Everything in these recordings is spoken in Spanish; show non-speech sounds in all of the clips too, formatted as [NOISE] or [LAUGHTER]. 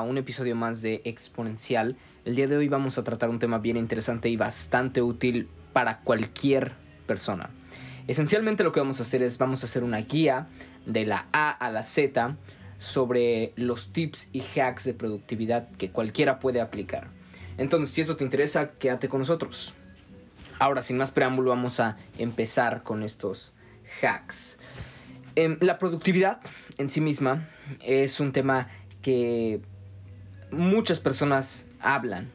a un episodio más de Exponencial. El día de hoy vamos a tratar un tema bien interesante y bastante útil para cualquier persona. Esencialmente lo que vamos a hacer es vamos a hacer una guía de la A a la Z sobre los tips y hacks de productividad que cualquiera puede aplicar. Entonces, si eso te interesa, quédate con nosotros. Ahora, sin más preámbulo, vamos a empezar con estos hacks. Em, la productividad en sí misma es un tema que muchas personas hablan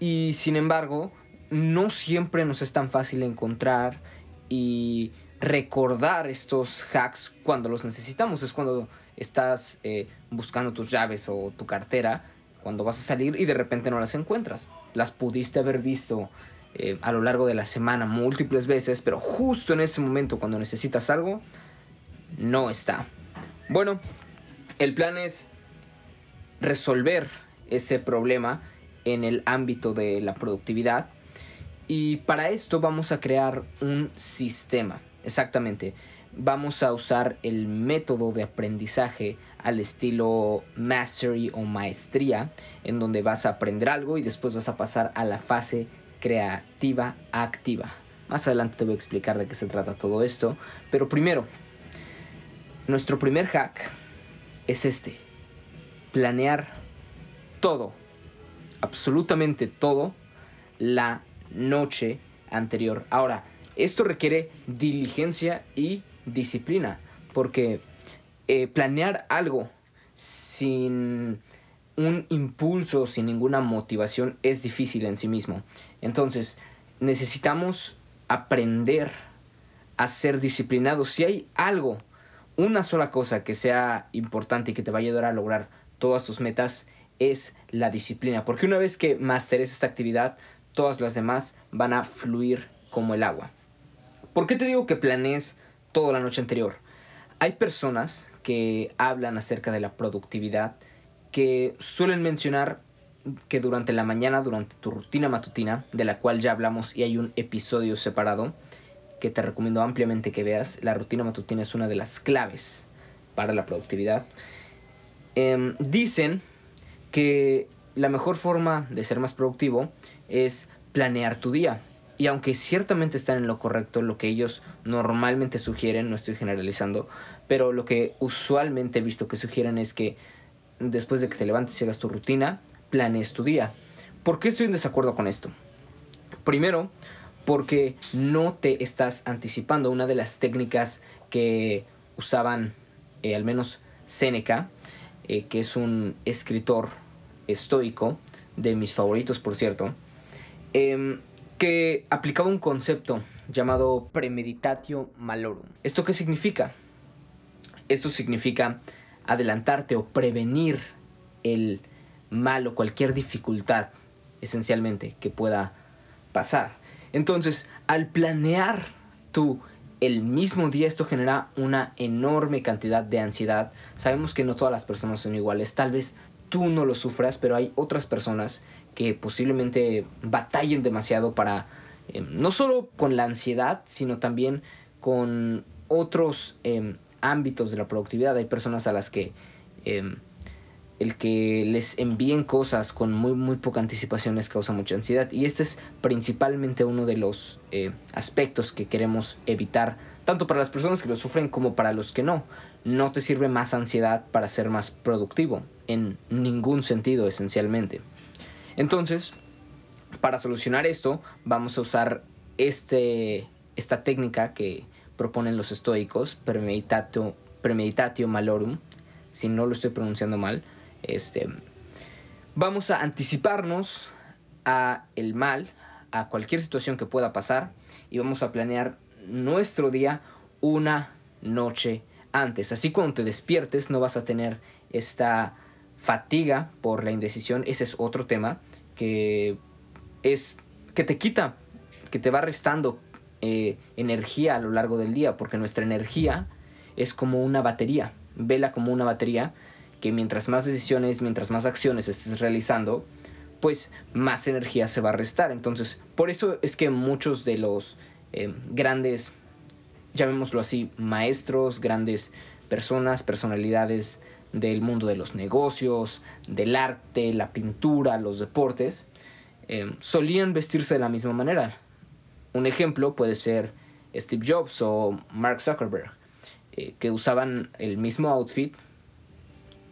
y sin embargo no siempre nos es tan fácil encontrar y recordar estos hacks cuando los necesitamos. Es cuando estás eh, buscando tus llaves o tu cartera, cuando vas a salir y de repente no las encuentras. Las pudiste haber visto eh, a lo largo de la semana múltiples veces, pero justo en ese momento cuando necesitas algo, no está. Bueno, el plan es resolver ese problema en el ámbito de la productividad y para esto vamos a crear un sistema. Exactamente. Vamos a usar el método de aprendizaje al estilo mastery o maestría, en donde vas a aprender algo y después vas a pasar a la fase creativa activa. Más adelante te voy a explicar de qué se trata todo esto, pero primero nuestro primer hack es este. Planear todo, absolutamente todo, la noche anterior. Ahora, esto requiere diligencia y disciplina, porque eh, planear algo sin un impulso, sin ninguna motivación, es difícil en sí mismo. Entonces, necesitamos aprender a ser disciplinados. Si hay algo una sola cosa que sea importante y que te va a ayudar a lograr todas tus metas es la disciplina. Porque una vez que masteres esta actividad, todas las demás van a fluir como el agua. ¿Por qué te digo que planees toda la noche anterior? Hay personas que hablan acerca de la productividad que suelen mencionar que durante la mañana, durante tu rutina matutina, de la cual ya hablamos y hay un episodio separado, que te recomiendo ampliamente que veas. La rutina matutina es una de las claves para la productividad. Em, dicen que la mejor forma de ser más productivo es planear tu día. Y aunque ciertamente están en lo correcto, lo que ellos normalmente sugieren, no estoy generalizando, pero lo que usualmente he visto que sugieren es que después de que te levantes y hagas tu rutina, planees tu día. ¿Por qué estoy en desacuerdo con esto? Primero, porque no te estás anticipando. Una de las técnicas que usaban eh, al menos Séneca, eh, que es un escritor estoico, de mis favoritos por cierto, em, que aplicaba un concepto llamado premeditatio malorum. ¿Esto qué significa? Esto significa adelantarte o prevenir el mal o cualquier dificultad esencialmente que pueda pasar. Entonces, al planear tú el mismo día, esto genera una enorme cantidad de ansiedad. Sabemos que no todas las personas son iguales. Tal vez tú no lo sufras, pero hay otras personas que posiblemente batallen demasiado para, em, no solo con la ansiedad, sino también con otros em, ámbitos de la productividad. Hay personas a las que em, el que les envíen cosas con muy muy poca anticipación les causa mucha ansiedad y este es principalmente uno de los eh, aspectos que queremos evitar tanto para las personas que lo sufren como para los que no no te sirve más ansiedad para ser más productivo en ningún sentido esencialmente. Entonces para solucionar esto vamos a usar este esta técnica que proponen los estoicos premeditatio, malorum si no lo estoy pronunciando mal este, vamos a anticiparnos a el mal, a cualquier situación que pueda pasar y vamos a planear nuestro día una noche antes. Así cuando te despiertes no vas a tener esta fatiga por la indecisión. Ese es otro tema que es que te quita, que te va restando eh, energía a lo largo del día, porque nuestra energía es como una batería. Vela como una batería que mientras más decisiones, mientras más acciones estés realizando, pues más energía se va a restar. Entonces, por eso es que muchos de los eh, grandes, llamémoslo así, maestros, grandes personas, personalidades del mundo de los negocios, del arte, la pintura, los deportes, eh, solían vestirse de la misma manera. Un ejemplo puede ser Steve Jobs o Mark Zuckerberg, eh, que usaban el mismo outfit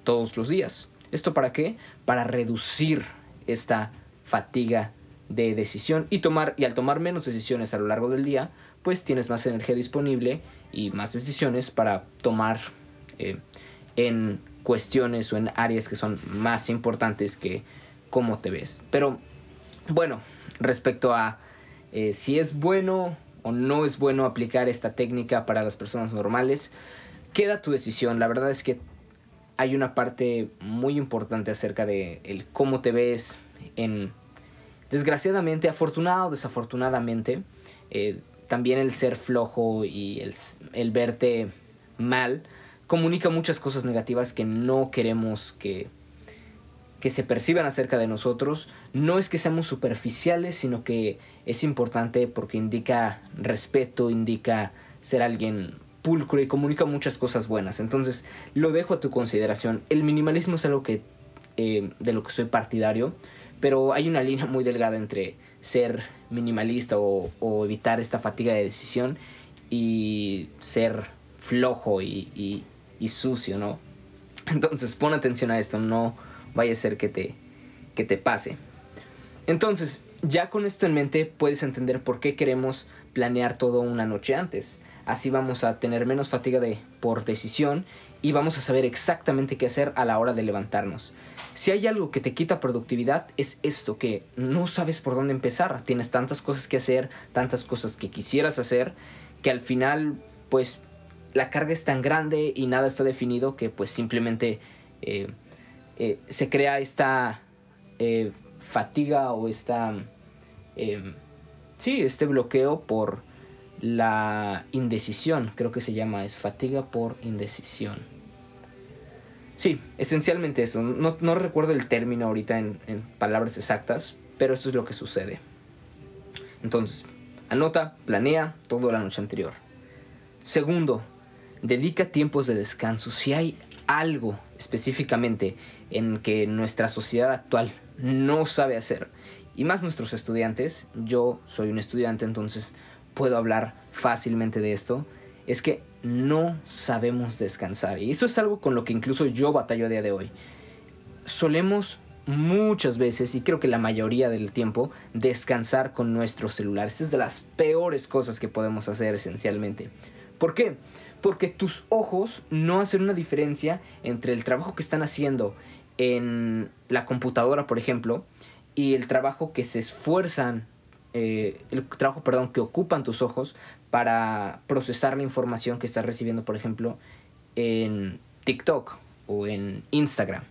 todos los días. ¿Esto para qué? Para reducir esta fatiga de decisión y tomar y al tomar menos decisiones a lo largo del día, pues tienes más energía disponible y más decisiones para tomar eh, en cuestiones o en áreas que son más importantes que cómo te ves. Pero bueno, respecto a eh, si es bueno o no es bueno aplicar esta técnica para las personas normales, queda tu decisión. La verdad es que hay una parte muy importante acerca de el cómo te ves en desgraciadamente, afortunado o desafortunadamente, eh, también el ser flojo y el, el, verte mal comunica muchas cosas negativas que no queremos que, que se perciban acerca de nosotros. No es que seamos superficiales, sino que es importante porque indica respeto, indica ser alguien pulcro y comunica muchas cosas buenas. Entonces, lo dejo a tu consideración. El minimalismo es algo que, eh, de lo que soy partidario, pero hay una [LAUGHS] línea muy delgada entre ser minimalista o, evitar esta fatiga de decisión y ser flojo y, y, sucio, ¿no? [LAUGHS] Entonces, pon atención a esto, no vaya a ser que te, que te pase. Entonces, ya con esto en mente puedes entender por qué queremos planear todo una noche antes. Así vamos a tener menos fatiga de, por decisión y vamos a saber exactamente qué hacer a la hora de levantarnos. Si hay algo que te quita productividad es esto, que no sabes por dónde empezar. Tienes tantas cosas que hacer, tantas cosas que quisieras hacer, que al final pues la carga es tan grande y nada está definido que pues simplemente eh, eh, se crea esta eh, fatiga o esta... sí, este bloqueo por la indecisión, creo que se llama, es fatiga por indecisión. Sí, esencialmente eso. No, recuerdo el término ahorita en, en, palabras exactas, pero esto es lo que sucede. Entonces, anota, planea todo la noche anterior. Segundo, dedica tiempos de descanso. Si hay algo específicamente en que nuestra sociedad actual no sabe hacer, y más nuestros estudiantes, yo soy un estudiante, entonces puedo hablar fácilmente de esto, es que no sabemos descansar. Y eso es algo con lo que incluso yo batallo a día de hoy. Solemos muchas veces, y creo que la mayoría del tiempo, descansar con nuestros celulares. Es de las peores cosas que podemos hacer esencialmente. ¿Por qué? Porque tus ojos no hacen una diferencia entre el trabajo que están haciendo en la computadora, por ejemplo, y el trabajo que se esfuerzan eh, el trabajo, perdón, que ocupan tus ojos para procesar la información que estás recibiendo, por ejemplo, en TikTok o en Instagram.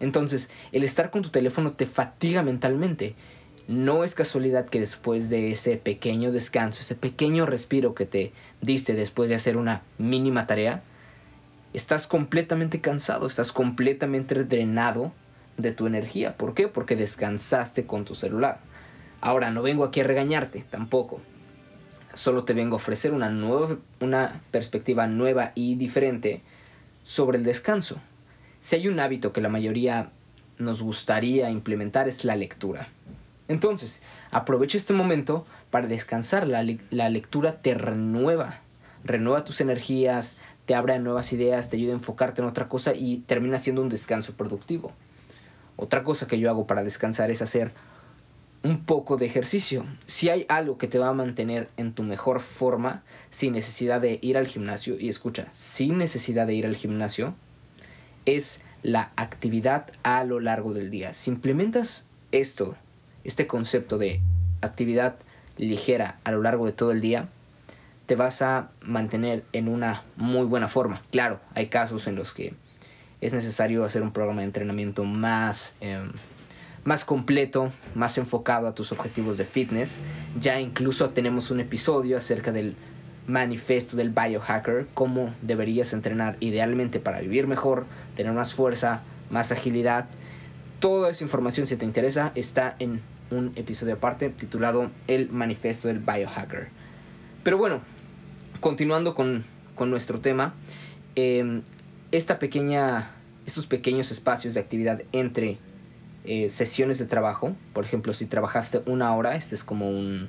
Entonces, el estar con tu teléfono te fatiga mentalmente. No es casualidad que después de ese pequeño descanso, ese pequeño respiro que te diste después de hacer una mínima tarea, estás completamente cansado, estás completamente drenado de tu energía. ¿Por qué? Porque descansaste con tu celular. Ahora, no vengo aquí a regañarte, tampoco. Solo te vengo a ofrecer una, nueva, una perspectiva nueva y diferente sobre el descanso. Si hay un hábito que la mayoría nos gustaría implementar es la lectura. Entonces, aprovecha este momento para descansar. La, lectura te renueva, renueva tus energías, te abre nuevas ideas, te ayuda a enfocarte en otra cosa y termina siendo un descanso productivo. Otra cosa que yo hago para descansar es hacer un poco de ejercicio. Si hay algo que te va a mantener en tu mejor forma sin necesidad de ir al gimnasio, y escucha, sin necesidad de ir al gimnasio, es la actividad a lo largo del día. Si implementas esto, este concepto de actividad ligera a lo largo de todo el día, te vas a mantener en una muy buena forma. Claro, hay casos en los que es necesario hacer un programa de entrenamiento más... Em, más completo, más enfocado a tus objetivos de fitness. Ya incluso tenemos un episodio acerca del manifiesto del biohacker, cómo deberías entrenar idealmente para vivir mejor, tener más fuerza, más agilidad. Toda esa información, si te interesa, está en un episodio aparte titulado El manifiesto del biohacker. Pero bueno, continuando con, nuestro tema, em, esta pequeña estos pequeños espacios de actividad entre eh, sesiones de trabajo. Por ejemplo, si trabajaste una hora, este es como un...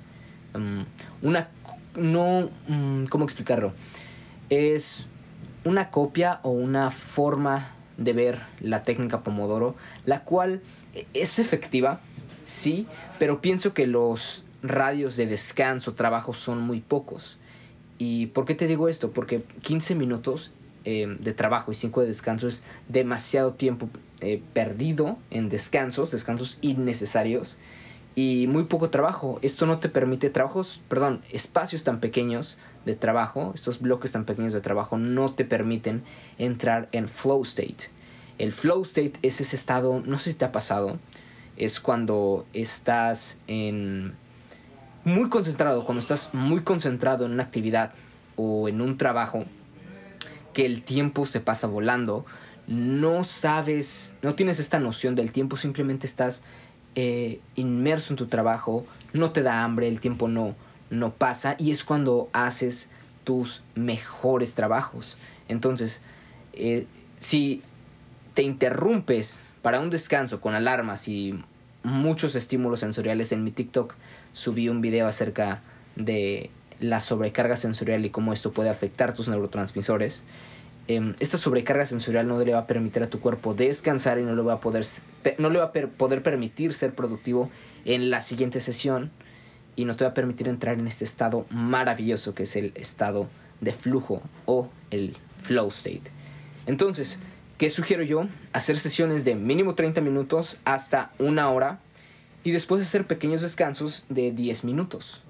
Um, una... No... Um, ¿Cómo explicarlo? Es una copia o una forma de ver la técnica Pomodoro, la cual es efectiva, sí, pero pienso que los radios de descanso, trabajo son muy pocos. ¿Y por qué te digo esto? Porque 15 minutos eh, de trabajo y 5 de descanso es demasiado tiempo eh, perdido en descansos, descansos innecesarios y muy poco trabajo. Esto no te permite trabajos, perdón, espacios tan pequeños de trabajo, estos bloques tan pequeños de trabajo no te permiten entrar en flow state. El flow state es ese estado, no sé si te ha pasado, es cuando estás en muy concentrado, cuando estás muy concentrado en una actividad o en un trabajo, que el tiempo se pasa volando, no sabes, no tienes esta noción del tiempo, simplemente estás eh, inmerso en tu trabajo, no te da hambre, el tiempo no, no pasa y es cuando haces tus mejores trabajos. Entonces, eh, si te interrumpes para un descanso con alarmas y muchos estímulos sensoriales en mi TikTok, subí un video acerca de la sobrecarga sensorial y cómo esto puede afectar tus neurotransmisores. Em, esta sobrecarga sensorial no le va a permitir a tu cuerpo descansar y no le va a poder, no le va a poder permitir ser productivo en la siguiente sesión y no te va a permitir entrar en este estado maravilloso que es el estado de flujo o el flow state. Entonces, ¿qué sugiero yo? Hacer sesiones de mínimo 30 minutos hasta una hora y después hacer pequeños descansos de 10 minutos.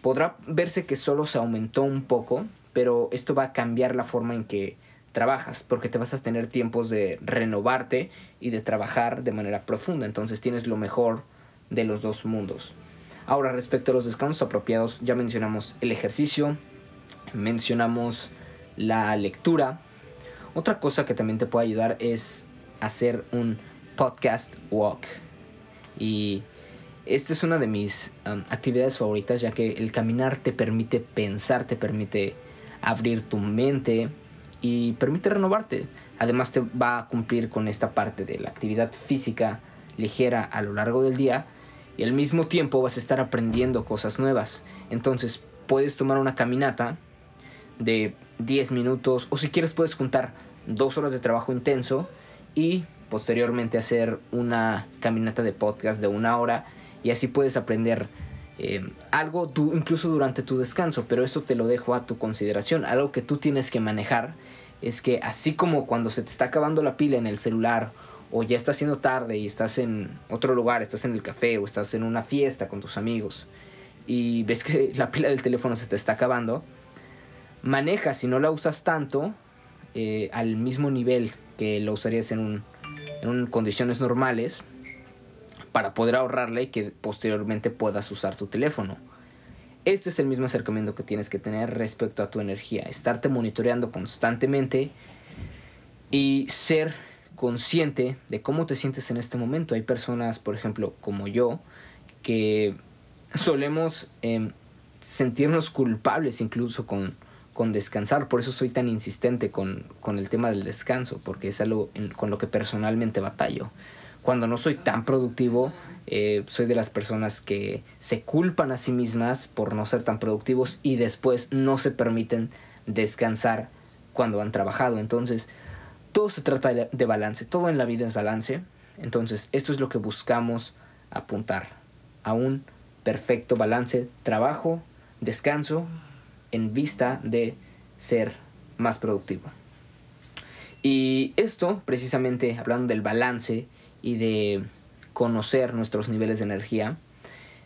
Podrá verse que solo se aumentó un poco, pero esto va a cambiar la forma en que trabajas, porque te vas a tener tiempos de renovarte y de trabajar de manera profunda. Entonces tienes lo mejor de los dos mundos. Ahora, respecto a los descansos apropiados, ya mencionamos el ejercicio, mencionamos la lectura. Otra cosa que también te puede ayudar es hacer un podcast walk. Y esta es una de mis um, actividades favoritas, ya que el caminar te permite pensar, te permite abrir tu mente y permite renovarte. Además te va a cumplir con esta parte de la actividad física ligera a lo largo del día y al mismo tiempo vas a estar aprendiendo cosas nuevas. Entonces puedes tomar una caminata de 10 minutos o si quieres puedes juntar dos horas de trabajo intenso y posteriormente hacer una caminata de podcast de una hora y así puedes aprender eh, algo incluso durante tu descanso, pero eso te lo dejo a tu consideración. Algo que tú tienes que manejar es que así como cuando se te está acabando la pila en el celular o ya está siendo tarde y estás en otro lugar, estás en el café o estás en una fiesta con tus amigos y ves que [LAUGHS] la pila del teléfono se te está acabando, maneja si no la usas tanto eh, al mismo nivel que lo usarías en un en condiciones normales para poder ahorrarle y que posteriormente puedas usar tu teléfono. Este es el mismo acercamiento que tienes que tener respecto a tu energía, estarte monitoreando constantemente y ser consciente de cómo te sientes en este momento. Hay personas, por ejemplo, como yo, que solemos em, sentirnos culpables incluso con, con descansar. Por eso soy tan insistente con, el tema del descanso, porque es algo con lo que personalmente batallo. Cuando no soy tan productivo, eh, soy de las personas que se culpan a sí mismas por no ser tan productivos y después no se permiten descansar cuando han trabajado. Entonces, todo se trata de balance, todo en la vida es balance. Entonces, esto es lo que buscamos apuntar a un perfecto balance, trabajo, descanso en vista de ser más productivo. Y esto, precisamente hablando del balance y de conocer nuestros niveles de energía,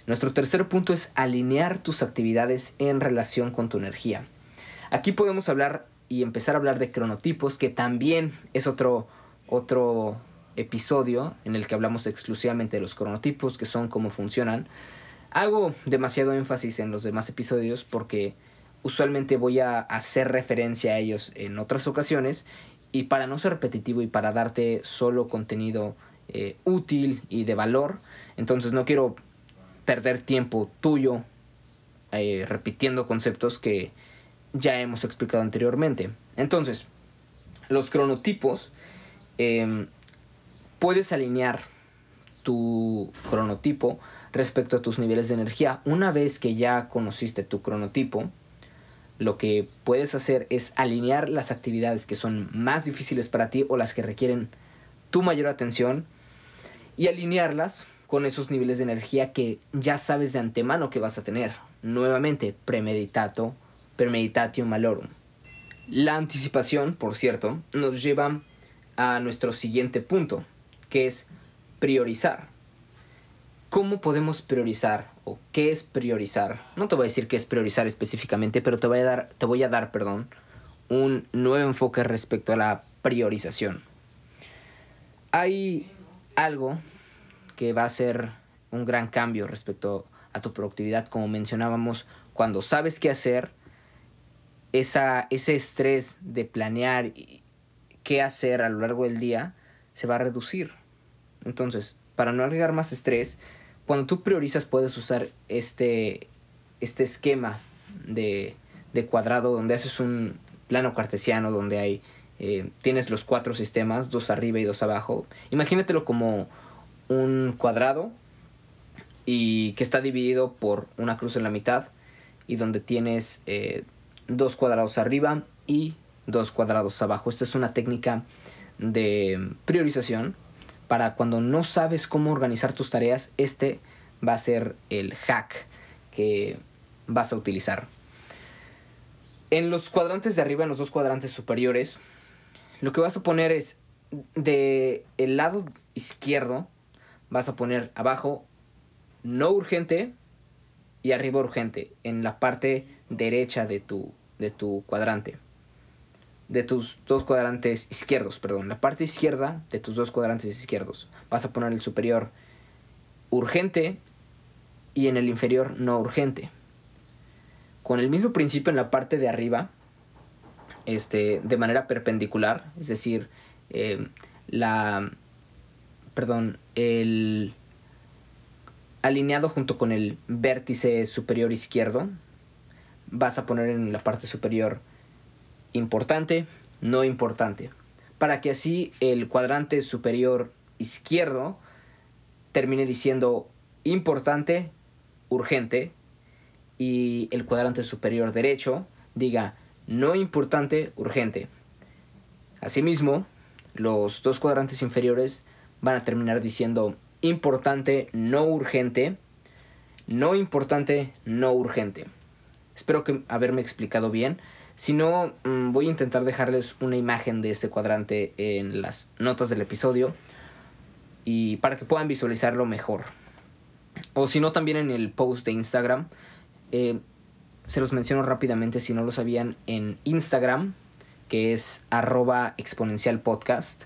nuestro tercer punto es alinear tus actividades en relación con tu energía. Aquí podemos hablar y empezar a hablar de cronotipos, que también es otro, otro episodio en el que hablamos exclusivamente de los cronotipos, que son cómo funcionan. Hago demasiado énfasis en los demás episodios porque usualmente voy a hacer referencia a ellos en otras ocasiones y para no ser repetitivo y para darte solo contenido eh, útil y de valor, entonces no quiero perder tiempo tuyo eh, repitiendo conceptos que ya hemos explicado anteriormente. Entonces, los cronotipos em, puedes alinear tu cronotipo respecto a tus niveles de energía. Una vez que ya conociste tu cronotipo, lo que puedes hacer es alinear las actividades que son más difíciles para ti o las que requieren tu mayor atención y alinearlas con esos niveles de energía que ya sabes de antemano que vas a tener. Nuevamente, premeditato, premeditatio malorum. La anticipación, por cierto, nos lleva a nuestro siguiente punto, que es priorizar. ¿Cómo podemos priorizar o qué es priorizar? No te voy a decir qué es priorizar específicamente, pero te voy a dar, te voy a dar, perdón, un nuevo enfoque respecto a la priorización. Hay algo que va a ser un gran cambio respecto a tu productividad, como mencionábamos, cuando sabes qué hacer, esa, ese estrés de planear qué hacer a lo largo del día se va a reducir. Entonces, para no agregar más estrés, cuando tú priorizas puedes usar este, este esquema de, de cuadrado donde haces un plano cartesiano donde hay eh, tienes los cuatro sistemas, dos arriba y dos abajo. Imagínatelo como un cuadrado y que está dividido por una cruz en la mitad y donde tienes eh, dos cuadrados arriba y dos cuadrados abajo. Esta es una técnica de priorización para cuando no sabes cómo organizar tus tareas, este va a ser el hack que vas a utilizar. En los cuadrantes de arriba, en los dos cuadrantes superiores, lo que vas a poner es de el lado izquierdo vas a poner abajo no urgente y arriba urgente en la parte derecha de tu de tu cuadrante de tus dos cuadrantes izquierdos, perdón, la parte izquierda de tus dos cuadrantes izquierdos. Vas a poner el superior urgente y en el inferior no urgente. Con el mismo principio en la parte de arriba, este, de manera perpendicular, es decir, eh, la, perdón, el alineado junto con el vértice superior izquierdo, vas a poner en la parte superior importante, no importante, para que así el cuadrante superior izquierdo termine diciendo importante, urgente, y el cuadrante superior derecho diga no importante, urgente. Asimismo, los dos cuadrantes inferiores van a terminar diciendo importante, no urgente, no importante, no urgente. Espero que haberme explicado bien. Si no, mm, voy a intentar dejarles una imagen de este cuadrante en las notas del episodio y para que puedan visualizarlo mejor. O si no, también en el post de Instagram. Eh, se los menciono rápidamente si no lo sabían en Instagram, que es arroba exponencial podcast.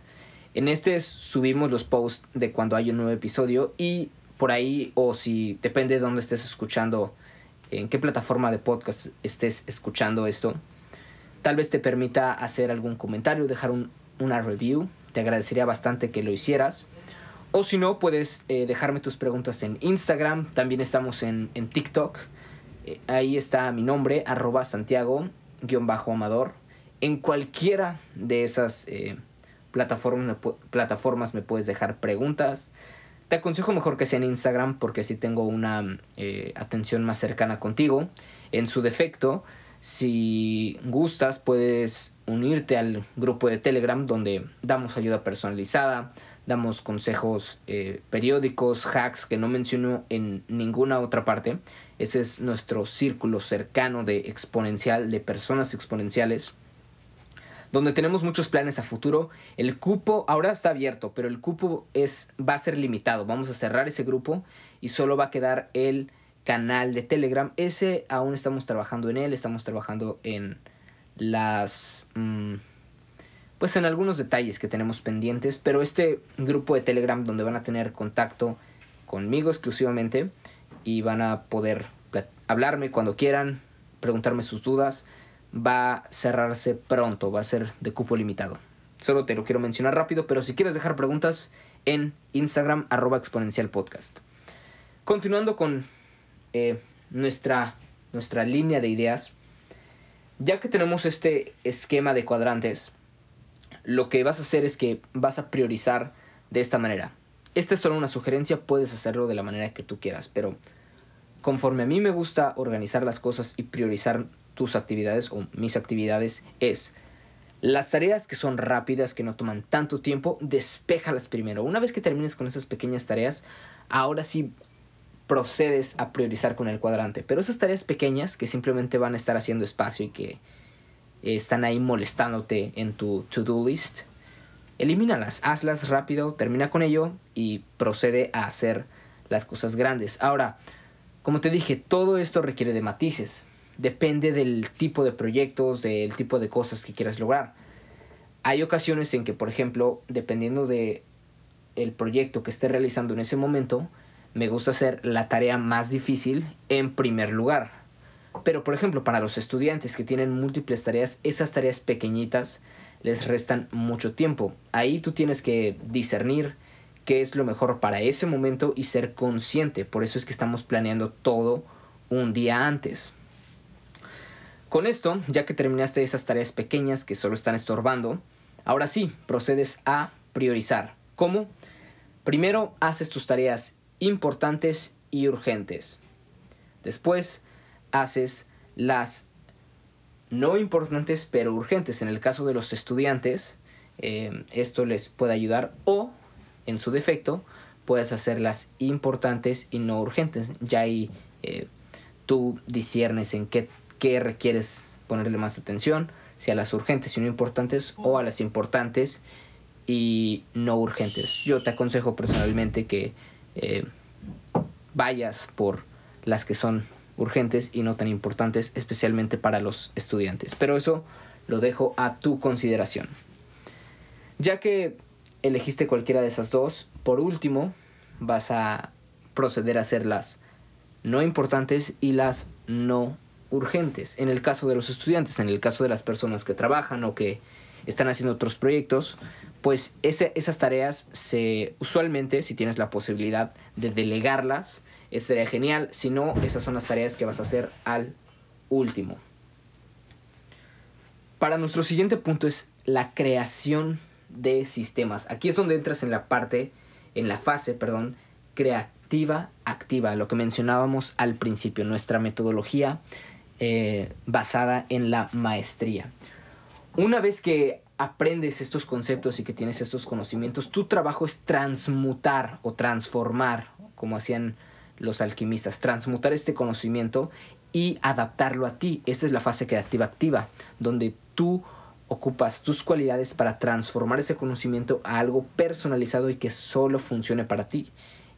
En este subimos los posts de cuando hay un nuevo episodio y por ahí, o si depende de dónde estés escuchando, en qué plataforma de podcast estés escuchando esto, Tal vez te permita hacer algún comentario, dejar una review. Te agradecería bastante que lo hicieras. O si no, puedes eh, dejarme tus preguntas en Instagram. También estamos en, TikTok. Eh, ahí está mi nombre, arroba Santiago-Amador. En cualquiera de esas eh, plataformas, plataformas me puedes dejar preguntas. Te aconsejo mejor que sea en Instagram porque así tengo una atención más cercana contigo. En su defecto, si gustas, puedes unirte al grupo de Telegram donde damos ayuda personalizada, damos consejos eh, periódicos, hacks que no menciono en ninguna otra parte. Ese es nuestro círculo cercano de exponencial, de personas exponenciales, donde tenemos muchos planes a futuro. El cupo ahora está abierto, pero el cupo es, va a ser limitado. Vamos a cerrar ese grupo y solo va a quedar el canal de Telegram. Ese aún estamos trabajando en él, estamos trabajando en las... Mm, pues en algunos detalles que tenemos pendientes, pero este grupo de Telegram donde van a tener contacto conmigo exclusivamente y van a poder hablarme cuando quieran, preguntarme sus dudas, va a cerrarse pronto, va a ser de cupo limitado. Solo te lo quiero mencionar rápido, pero si quieres dejar preguntas en Instagram arroba exponencial podcast. Continuando con eh, nuestra, nuestra línea de ideas, ya que tenemos este esquema de cuadrantes, lo que vas a hacer es que vas a priorizar de esta manera. Esta es solo una sugerencia, puedes hacerlo de la manera que tú quieras, pero conforme a mí me gusta organizar las cosas y priorizar tus actividades o mis actividades es las tareas que son rápidas, que no toman tanto tiempo, despéjalas primero. Una vez que termines con esas pequeñas tareas, ahora sí procedes a priorizar con el cuadrante. Pero esas tareas pequeñas que simplemente van a estar haciendo espacio y que están ahí molestándote en tu to-do list, elimínalas, hazlas rápido, termina con ello y procede a hacer las cosas grandes. Ahora, como te dije, todo esto requiere de matices. Depende del tipo de proyectos, del tipo de cosas que quieras lograr. Hay ocasiones en que, por ejemplo, dependiendo de el proyecto que esté realizando en ese momento, me gusta hacer la tarea más difícil en primer lugar. Pero, por ejemplo, para los estudiantes que tienen múltiples tareas, esas tareas pequeñitas les restan mucho tiempo. Ahí tú tienes que discernir qué es lo mejor para ese momento y ser consciente. Por eso es que estamos planeando todo un día antes. Con esto, ya que terminaste esas tareas pequeñas que solo están estorbando, ahora sí, procedes a priorizar. ¿Cómo? Primero haces tus tareas importantes y urgentes. Después haces las no importantes pero urgentes. En el caso de los estudiantes, eh, esto les puede ayudar o en su defecto, puedes hacerlas importantes y no urgentes. Ya ahí eh, tú disiernes en qué, qué requieres ponerle más atención, si a las urgentes y no importantes o a las importantes y no urgentes. Yo te aconsejo personalmente que eh, vayas por las que son urgentes y no tan importantes, especialmente para los estudiantes. Pero eso lo dejo a tu consideración. Ya que elegiste cualquiera de esas dos, por último vas a proceder a hacer las no importantes y las no urgentes. En el caso de los estudiantes, en el caso de las personas que trabajan o que están haciendo otros proyectos, pues esas tareas se usualmente, si tienes la posibilidad de delegarlas, sería genial. Si no, esas son las tareas que vas a hacer al último. Para nuestro siguiente punto es la creación de sistemas. Aquí es donde entras en la parte, en la fase, perdón, creativa activa, lo que mencionábamos al principio, nuestra metodología eh, basada en la maestría. Una vez que aprendes estos conceptos y que tienes estos conocimientos, tu trabajo es transmutar o transformar, como hacían los alquimistas, transmutar este conocimiento y adaptarlo a ti. Esa es la fase creativa activa, donde tú ocupas tus cualidades para transformar ese conocimiento a algo personalizado y que solo funcione para ti.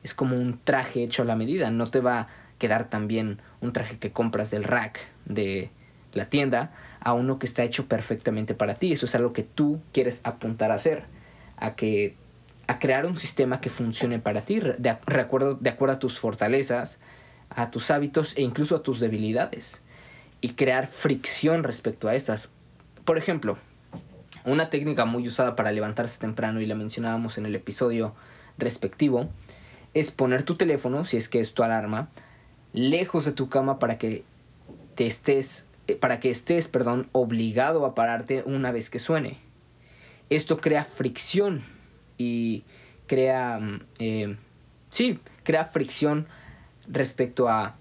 Es como un traje hecho a la medida, no te va a quedar tan bien un traje que compras del rack de la tienda a uno que está hecho perfectamente para ti. Eso es algo que tú quieres apuntar a hacer, a que a crear un sistema que funcione para ti, de, acuerdo, de acuerdo a tus fortalezas, a tus hábitos e incluso a tus debilidades. Y crear fricción respecto a estas. Por ejemplo, una técnica muy usada para levantarse temprano, y la mencionábamos en el episodio respectivo, es poner tu teléfono, si es que es tu alarma, lejos de tu cama para que te estés, eh, para que estés, perdón, obligado a pararte una vez que suene. Esto crea fricción y crea, eh, sí, crea fricción respecto a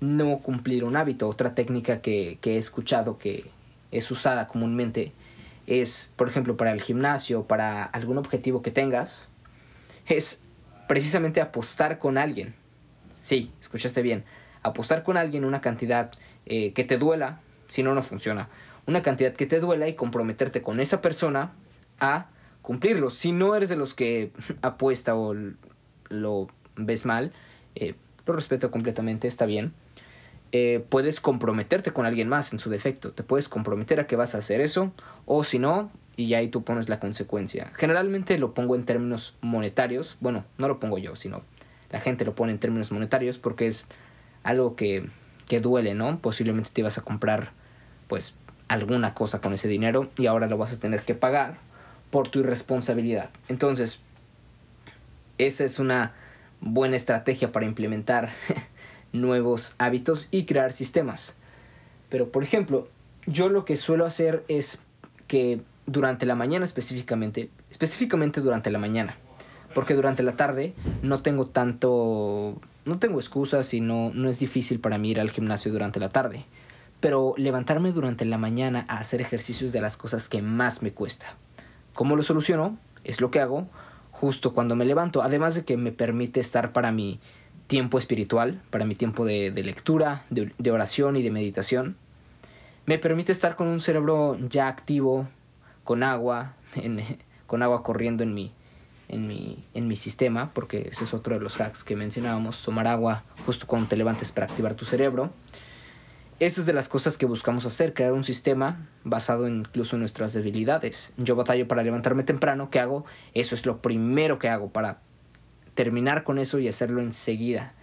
no cumplir un hábito. Otra técnica que, que he escuchado que es usada comúnmente es, por ejemplo, para el gimnasio, para algún objetivo que tengas, es precisamente apostar con alguien. Sí, escuchaste bien. Apostar con alguien una cantidad eh, que te duela, si no, no funciona. Una cantidad que te duela y comprometerte con esa persona a cumplirlo. Si no eres de los que [LAUGHS] apuesta o lo ves mal, eh, lo respeto completamente, está bien. Eh, puedes comprometerte con alguien más en su defecto. Te puedes comprometer a que vas a hacer eso, o si no, y ahí tú pones la consecuencia. Generalmente lo pongo en términos monetarios. Bueno, no lo pongo yo, sino la gente lo pone en términos monetarios porque es algo que, que duele, ¿no? Posiblemente te ibas a comprar, pues, alguna cosa con ese dinero y ahora lo vas a tener que pagar por tu irresponsabilidad. Entonces, esa es una buena estrategia para implementar [LAUGHS] nuevos hábitos y crear sistemas. Pero por ejemplo, yo lo que suelo hacer es que durante la mañana específicamente, específicamente durante la mañana, porque durante la tarde no tengo tanto, no tengo excusas y no, no es difícil para mí ir al gimnasio durante la tarde, pero levantarme durante la mañana a hacer ejercicios de las cosas que más me cuesta. ¿Cómo lo soluciono? Es lo que hago justo cuando me levanto, además de que me permite estar para mi tiempo espiritual, para mi tiempo de, lectura, de, oración y de meditación. Me permite estar con un cerebro ya activo, con agua, [LAUGHS] con agua corriendo en mi, en, mi, en mi sistema, porque ese es otro de los hacks que mencionábamos, tomar agua justo cuando te levantes para activar tu cerebro. Esta es de las cosas que buscamos hacer, crear un sistema basado incluso en nuestras debilidades. Yo batallo para levantarme temprano, ¿qué hago? Eso es lo primero que hago para terminar con eso y hacerlo enseguida.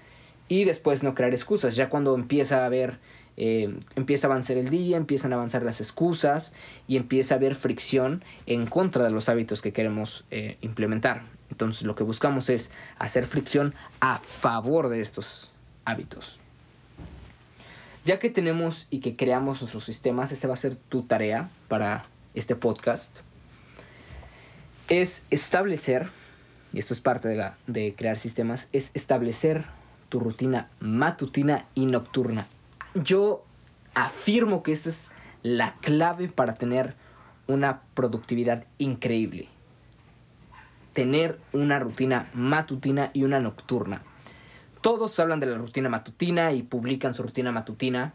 Y después no crear excusas, ya cuando empieza a haber, eh, empieza a avanzar el día, empiezan a avanzar las excusas y empieza a haber fricción en contra de los hábitos que queremos eh, implementar. Entonces lo que buscamos es hacer fricción a favor de estos hábitos. Ya que tenemos y que creamos nuestros sistemas, esa va a ser tu tarea para este podcast, es establecer, y esto es parte de, la, de crear sistemas, es establecer tu rutina matutina y nocturna. Yo afirmo que esta es la clave para tener una productividad increíble. Tener una rutina matutina y una nocturna. Todos hablan de la rutina matutina y publican su rutina matutina.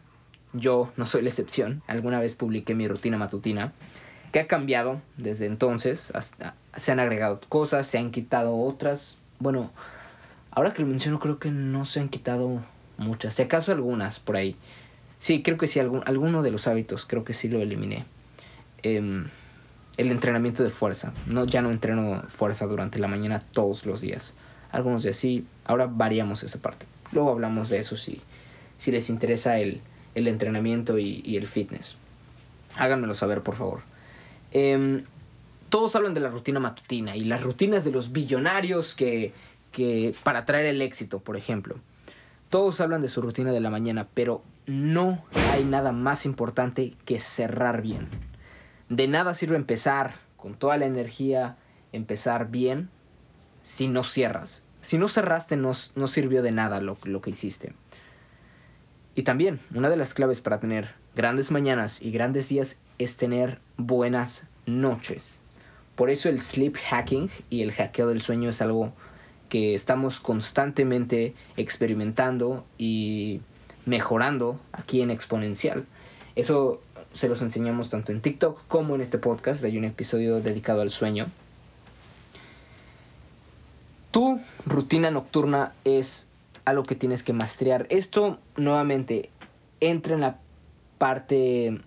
Yo no soy la excepción. Alguna vez publiqué mi rutina matutina. Que ha cambiado desde entonces. Se han agregado cosas, se han quitado otras. Bueno, ahora que lo menciono creo que no se han quitado muchas. Si acaso algunas por ahí. Sí, creo que sí, alguno de los hábitos creo que sí lo eliminé. Em, el entrenamiento de fuerza. No, ya no entreno fuerza durante la mañana todos los días algunos de así. Ahora variamos esa parte. Luego hablamos de eso si, si les interesa el, entrenamiento y, el fitness. Háganmelo saber, por favor. Em, todos hablan de la rutina matutina y las rutinas de los billonarios que, que para traer el éxito, por ejemplo. Todos hablan de su rutina de la mañana, pero no hay nada más importante que cerrar bien. De nada sirve empezar con toda la energía, empezar bien, si no cierras. Si no cerraste, no, no sirvió de nada lo, lo que hiciste. Y también, una de las claves para tener grandes mañanas y grandes días es tener buenas noches. Por eso el sleep hacking y el hackeo del sueño es algo que estamos constantemente experimentando y mejorando aquí en Exponencial. Eso se los enseñamos tanto en TikTok como en este podcast. Hay un episodio dedicado al sueño. Tu rutina nocturna es algo que tienes que maestrear. Esto nuevamente entra en la parte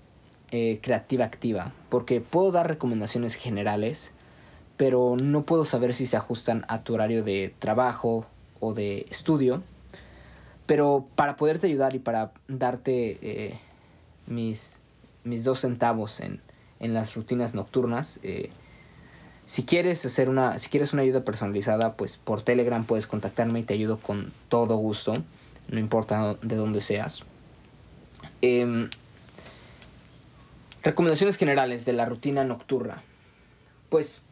eh, creativa activa, porque puedo dar recomendaciones generales, pero no puedo saber si se ajustan a tu horario de trabajo o de estudio. Pero para poderte ayudar y para darte eh, mis, mis dos centavos en, en las rutinas nocturnas, eh, si quieres hacer una, si quieres una ayuda personalizada, pues por Telegram puedes contactarme y te ayudo con todo gusto, no importa de dónde seas. Em, recomendaciones generales de la rutina nocturna. Pues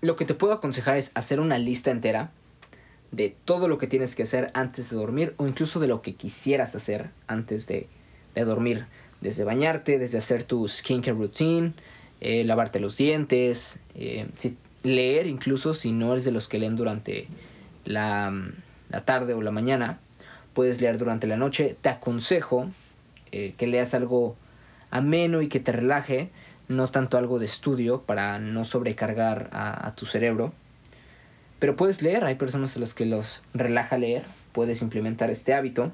lo que te puedo aconsejar es hacer una lista entera de todo lo que tienes que hacer antes de dormir o incluso de lo que quisieras hacer antes de, de dormir. Desde bañarte, desde hacer tu skincare routine, eh, lavarte los dientes, eh, leer incluso si no eres de los que leen durante la, tarde o la mañana, puedes leer durante la noche. Te aconsejo eh, que leas algo ameno y que te relaje, no tanto algo de estudio para no sobrecargar a, a tu cerebro. Pero puedes leer, hay personas a las que los relaja leer, puedes implementar este hábito.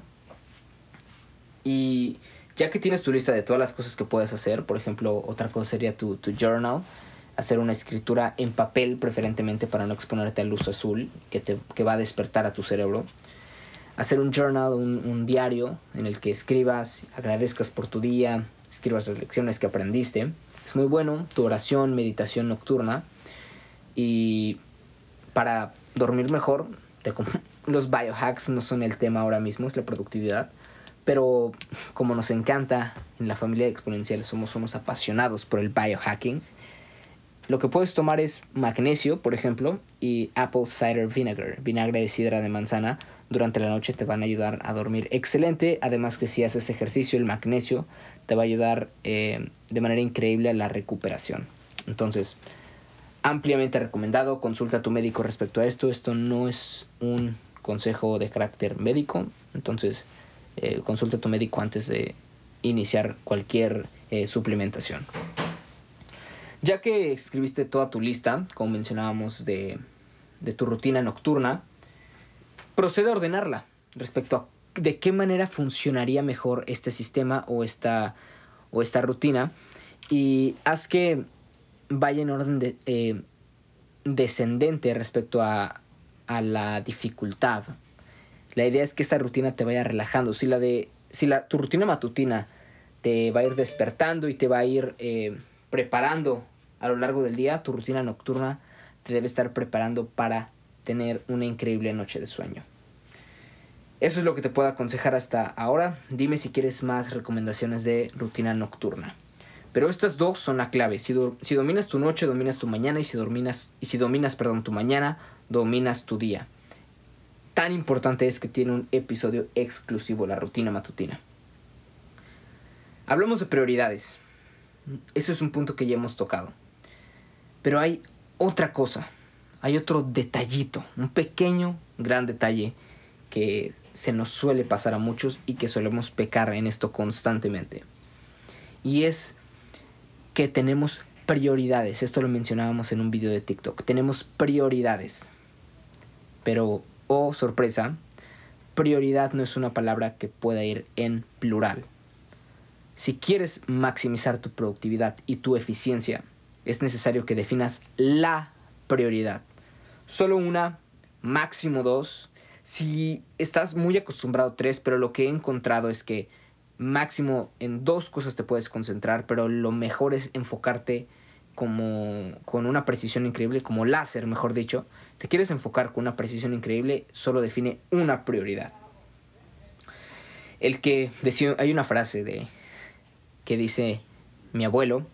Y ya que tienes tu lista de todas las cosas que puedes hacer, por ejemplo, otra cosa sería tu, journal, hacer una escritura en papel preferentemente para no exponerte a luz azul que, te, que va a despertar a tu cerebro. Hacer un journal, un, diario en el que escribas, agradezcas por tu día, escribas las lecciones que aprendiste. Es muy bueno, tu oración, meditación nocturna. Y para dormir mejor, [LAUGHS] los biohacks no son el tema ahora mismo, es la productividad pero como nos encanta en la familia de exponenciales, somos, somos apasionados por el biohacking. lo que puedes tomar es magnesio, por ejemplo, y apple cider vinegar, vinagre de sidra de manzana. Durante la noche te van a ayudar a dormir excelente. Además que si haces ejercicio, el magnesio te va a ayudar eh, de manera increíble a la recuperación. Entonces, ampliamente recomendado. Consulta a tu médico respecto a esto. Esto no es un consejo de carácter médico. Entonces, eh, consulta a tu médico antes de iniciar cualquier eh, suplementación. Ya que escribiste toda tu lista, como mencionábamos, de, tu rutina nocturna, procede a ordenarla respecto a de qué manera funcionaría mejor este sistema o esta, o esta rutina y haz que vaya en orden de, eh, descendente respecto a, la dificultad. La idea es que esta rutina te vaya relajando. Si, la de, si la, tu rutina matutina te va a ir despertando y te va a ir eh, preparando a lo largo del día, tu rutina nocturna te debe estar preparando para tener una increíble noche de sueño. Eso es lo que te puedo aconsejar hasta ahora. Dime si quieres más recomendaciones de rutina nocturna. Pero estas dos son la clave. Si, si dominas tu noche, dominas tu mañana. Y si, dominas, y si dominas perdón, tu mañana, dominas tu día. Tan importante es que tiene un episodio exclusivo, la rutina matutina. Hablamos de prioridades. Ese es un punto que ya hemos tocado. Pero hay otra cosa. Hay otro detallito. Un pequeño, gran detalle que se nos suele pasar a muchos y que solemos pecar en esto constantemente. Y es que tenemos prioridades. Esto lo mencionábamos en un video de TikTok. Tenemos prioridades. Pero, sorpresa, prioridad no es una palabra que pueda ir en plural. Si quieres maximizar tu productividad y tu eficiencia, es necesario que definas la prioridad. Solo una, máximo dos. Si estás muy acostumbrado tres, pero lo que he encontrado es que máximo en dos cosas te puedes concentrar, pero lo mejor es enfocarte como con una precisión increíble, como láser, mejor dicho. Te quieres enfocar con una precisión increíble, solo define una prioridad. El que decía, hay una frase de que dice mi abuelo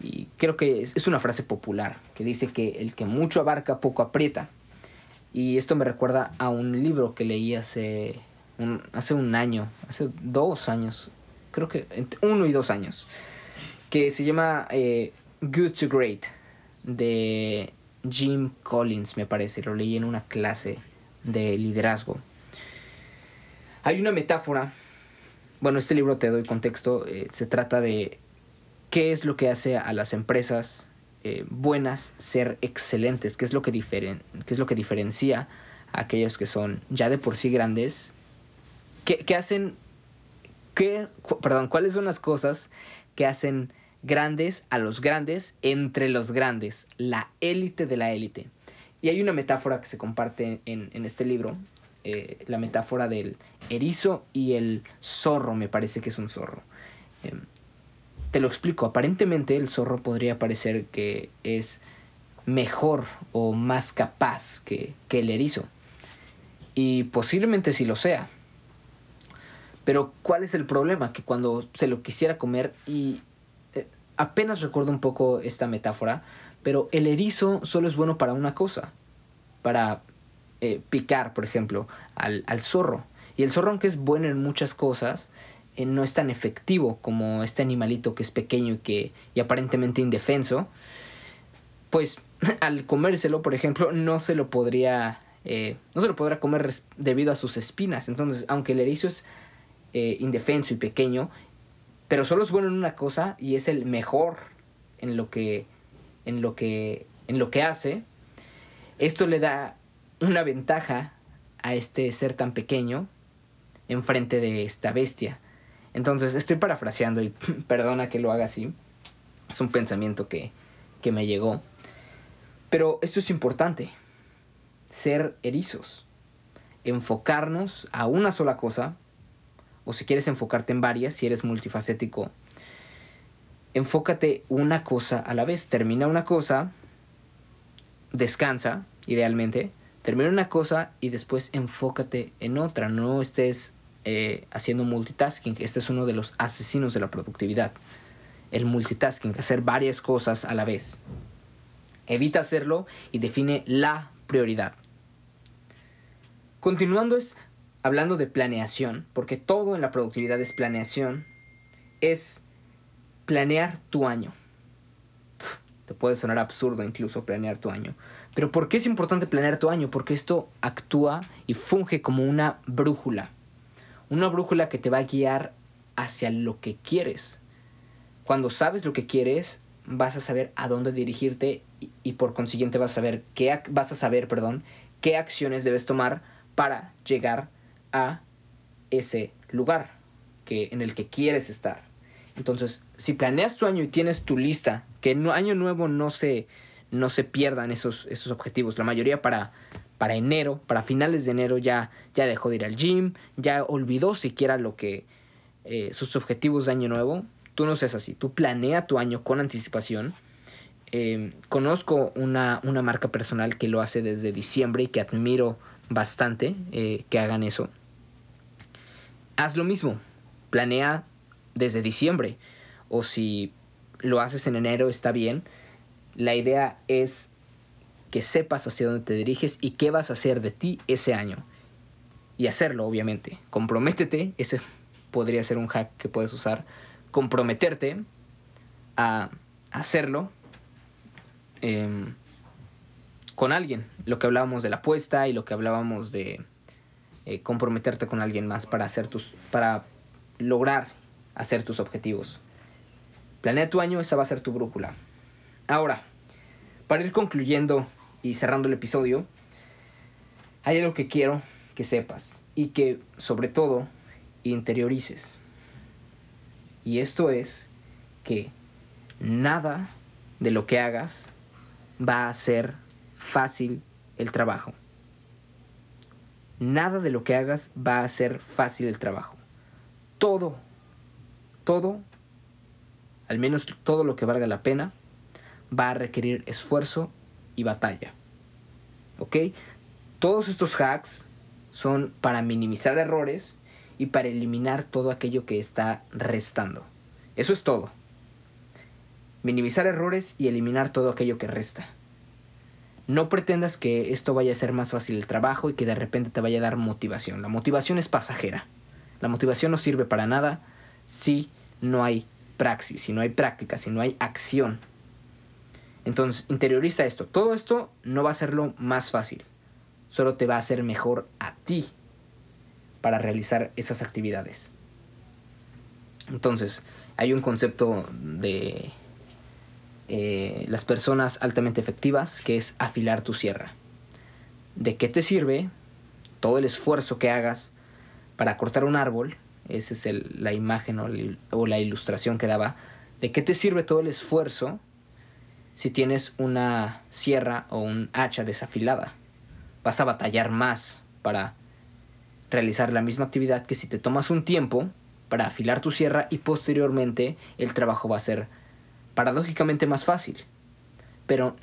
y creo que es, una frase popular que dice que el que mucho abarca poco aprieta. Y esto me recuerda a un libro que leí hace hace un año, hace dos años, creo que uno y dos años, que se llama eh, Good to Great, de Jim Collins, me parece, lo leí en una clase de liderazgo. Hay una metáfora, bueno, este libro te doy contexto, eh, se trata de qué es lo que hace a las empresas eh, buenas ser excelentes, qué es lo que, qué es lo que diferencia a aquellos que son ya de por sí grandes ¿Qué, hacen? Qué, perdón, ¿cuáles son las cosas que hacen grandes a los grandes entre los grandes? La élite de la élite. Y hay una metáfora que se comparte en, este libro, eh, la metáfora del erizo y el zorro, me parece que es un zorro. Em, te lo explico, aparentemente el zorro podría parecer que es mejor o más capaz que, que el erizo. Y posiblemente sí lo sea. Pero ¿cuál es el problema? Que cuando se lo quisiera comer y apenas recuerdo un poco esta metáfora, pero el erizo solo es bueno para una cosa, para eh, picar, por ejemplo, al, zorro. Y el zorro, aunque es bueno en muchas cosas, eh, no es tan efectivo como este animalito que es pequeño y, que, y aparentemente indefenso. Pues [LAUGHS] al comérselo, por ejemplo, no se lo podría... no se lo podrá comer debido a sus espinas. Entonces, aunque el erizo es eh, indefenso y pequeño, pero solo es bueno en una cosa y es el mejor en lo que, en lo que, en lo que hace, esto le da una ventaja a este ser tan pequeño en frente de esta bestia. Entonces, estoy parafraseando y [LAUGHS] perdona que lo haga así. Es un pensamiento que, que me llegó. Pero esto es importante. Ser erizos. Enfocarnos a una sola cosa o si quieres enfocarte en varias, si eres multifacético, enfócate una cosa a la vez. Termina una cosa, descansa, idealmente, termina una cosa y después enfócate en otra. No estés eh, haciendo multitasking. Este es uno de los asesinos de la productividad. El multitasking, hacer varias cosas a la vez. Evita hacerlo y define la prioridad. Continuando es hablando de planeación, porque todo en la productividad es planeación, es planear tu año. Te puede sonar absurdo incluso planear tu año. Pero ¿por qué es importante planear tu año? Porque esto actúa y funge como una brújula. Una brújula que te va a guiar hacia lo que quieres. Cuando sabes lo que quieres, vas a saber a dónde dirigirte y, por consiguiente vas a saber qué vas a saber, perdón, qué acciones debes tomar para llegar a ese lugar que, en el que quieres estar. Entonces, si planeas tu año y tienes tu lista, que en año nuevo no se, no se pierdan esos, esos objetivos. La mayoría para, para enero, para finales de enero ya, ya dejó de ir al gym, ya olvidó siquiera lo que eh, sus objetivos de año nuevo. Tú no seas así, tú planea tu año con anticipación. Em, conozco una, una, marca personal que lo hace desde diciembre y que admiro bastante eh, que hagan eso. Haz lo mismo, planea desde diciembre o si lo haces en enero está bien. La idea es que sepas hacia dónde te diriges y qué vas a hacer de ti ese año. Y hacerlo, obviamente. Comprométete, ese podría ser un hack que puedes usar. Comprometerte a hacerlo em, con alguien. Lo que hablábamos de la apuesta y lo que hablábamos de eh, comprometerte con alguien más para hacer tus. para lograr hacer tus objetivos. Planea tu año, esa va a ser tu brújula. Ahora, para ir concluyendo y cerrando el episodio, hay algo que quiero que sepas y que sobre todo interiorices. Y esto es que nada de lo que hagas va a ser fácil el trabajo. Nada de lo que hagas va a ser fácil el trabajo. Todo, todo, al menos todo lo que valga la pena, va a requerir esfuerzo y batalla. ¿Ok? Todos estos hacks son para minimizar errores y para eliminar todo aquello que está restando. Eso es todo. Minimizar errores y eliminar todo aquello que resta. No pretendas que esto vaya a ser más fácil el trabajo y que de repente te vaya a dar motivación. La motivación es pasajera. La motivación no sirve para nada si no hay praxis, si no hay práctica, si no hay acción. Entonces, interioriza esto. Todo esto no va a hacerlo más fácil. Solo te va a hacer mejor a ti para realizar esas actividades. Entonces, hay un concepto de eh, las personas altamente efectivas que es afilar tu sierra. ¿De qué te sirve todo el esfuerzo que hagas para cortar un árbol? Esa es la imagen o la ilustración que daba. ¿De qué te sirve todo el esfuerzo si tienes una sierra o un hacha desafilada. Vas a batallar más para realizar la misma actividad que si te tomas un tiempo para afilar tu sierra y posteriormente el trabajo va a ser paradójicamente más fácil. Pero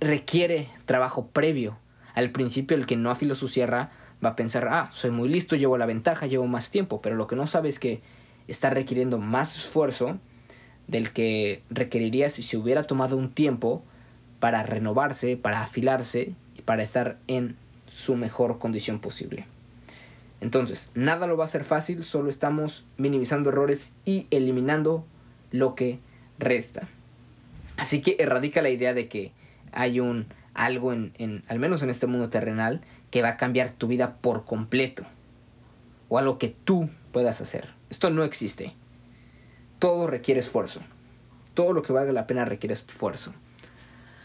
requiere trabajo previo. Al principio el que no afiló su sierra va a pensar, ah, soy muy listo, llevo la ventaja, llevo más tiempo, pero lo que no sabe es que está requiriendo más esfuerzo del que requeriría si se hubiera tomado un tiempo para renovarse, para afilarse y para estar en su mejor condición posible. Entonces, nada lo va a hacer fácil, solo estamos minimizando errores y eliminando lo que resta. Así que erradica la idea de que hay un algo en, en, al menos en este mundo terrenal, que va a cambiar tu vida por completo. O algo que tú puedas hacer. Esto no existe todo requiere esfuerzo. Todo lo que valga la pena requiere esfuerzo.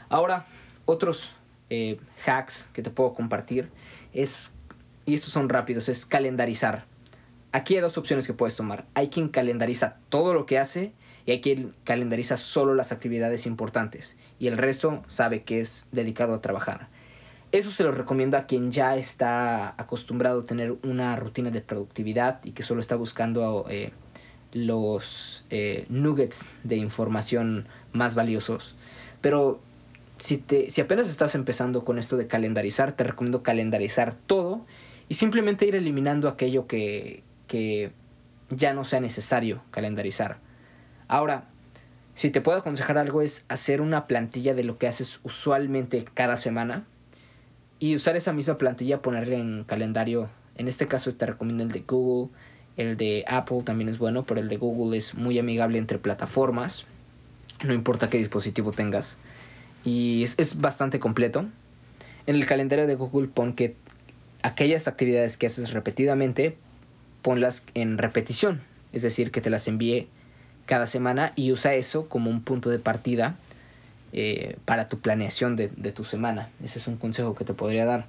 Ahora, otros eh, hacks que te puedo compartir es, y estos son rápidos, es calendarizar. Aquí hay dos opciones que puedes tomar. Hay quien calendariza todo lo que hace y quien calendariza solo las actividades importantes y el resto sabe que es dedicado a trabajar. Eso se lo recomiendo a quien ya está acostumbrado a tener una rutina de productividad y que solo está buscando eh, los eh, nuggets de información más valiosos. Pero si, te, si apenas estás empezando con esto de calendarizar, te recomiendo calendarizar todo y simplemente ir eliminando aquello que, que ya no sea necesario calendarizar. Ahora, Si te puedo aconsejar algo es hacer una plantilla de lo que haces usualmente cada semana y usar esa misma plantilla, ponerle en calendario. En este caso te recomiendo el de Google, el de Apple también es bueno, pero el de Google es muy amigable entre plataformas, no importa qué dispositivo tengas. Y es, es bastante completo. En el calendario de Google pon que aquellas actividades que haces repetidamente, ponlas en repetición. Es decir, que te las envíe cada semana y usa eso como un punto de partida eh, para tu planeación de, tu semana. Ese es un consejo que te podría dar.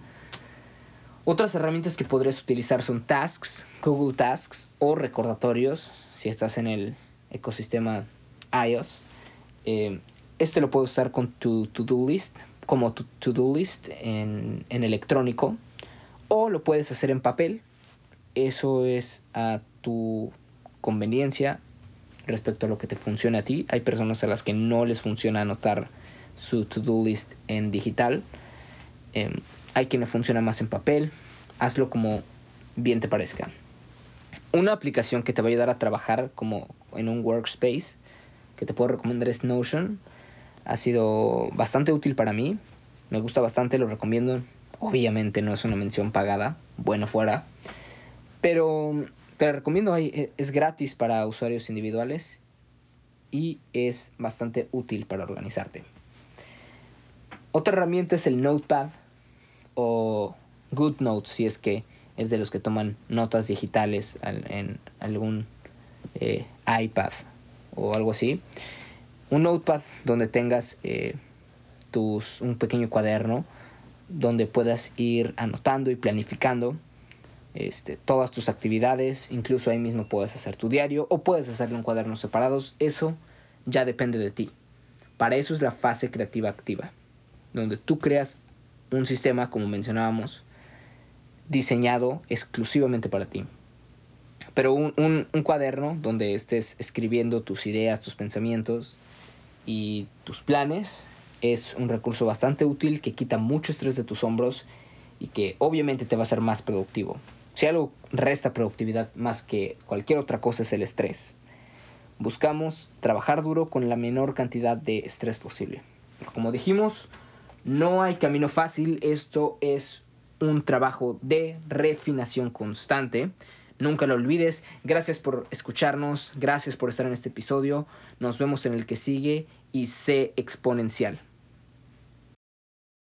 Otras herramientas que podrías utilizar son Tasks, Google Tasks o recordatorios si estás en el ecosistema iOS. Eh, este lo puedes usar con tu to-do list, como tu to-do list en electrónico, o lo puedes hacer en papel. Eso es a tu conveniencia respecto a lo que te funciona a ti. Hay personas a las que no les funciona anotar su to-do list en digital. Eh, hay quienes funciona más en papel. Hazlo como bien te parezca. Una aplicación que te va a ayudar a trabajar como en un workspace que te puedo recomendar es Notion. Ha sido bastante útil para mí. Me gusta bastante, lo recomiendo. Obviamente no es una mención pagada, bueno fuera. Pero te recomiendo, e, es gratis para usuarios individuales y es bastante útil para organizarte. Otra herramienta es el Notepad o GoodNotes si es que es de los que toman notas digitales en algún eh, iPad o algo así. Un notepad donde tengas eh, tus, un pequeño cuaderno donde puedas ir anotando y planificando este, todas tus actividades, incluso ahí mismo puedes hacer tu diario o puedes hacerlo en cuadernos separados, eso ya depende de ti. Para eso es la fase creativa activa, donde tú creas un sistema, como mencionábamos, diseñado exclusivamente para ti. Pero un, un, cuaderno donde estés escribiendo tus ideas, tus pensamientos y tus planes es un recurso bastante útil que quita mucho estrés de tus hombros y que obviamente te va a ser más productivo. Si algo resta productividad más que cualquier otra cosa es el estrés. Buscamos trabajar duro con la menor cantidad de estrés posible. Como dijimos, no hay camino fácil, esto es un trabajo de refinación constante. Nunca lo olvides. Gracias por escucharnos, gracias por estar en este episodio. Nos vemos en el que sigue y sé exponencial.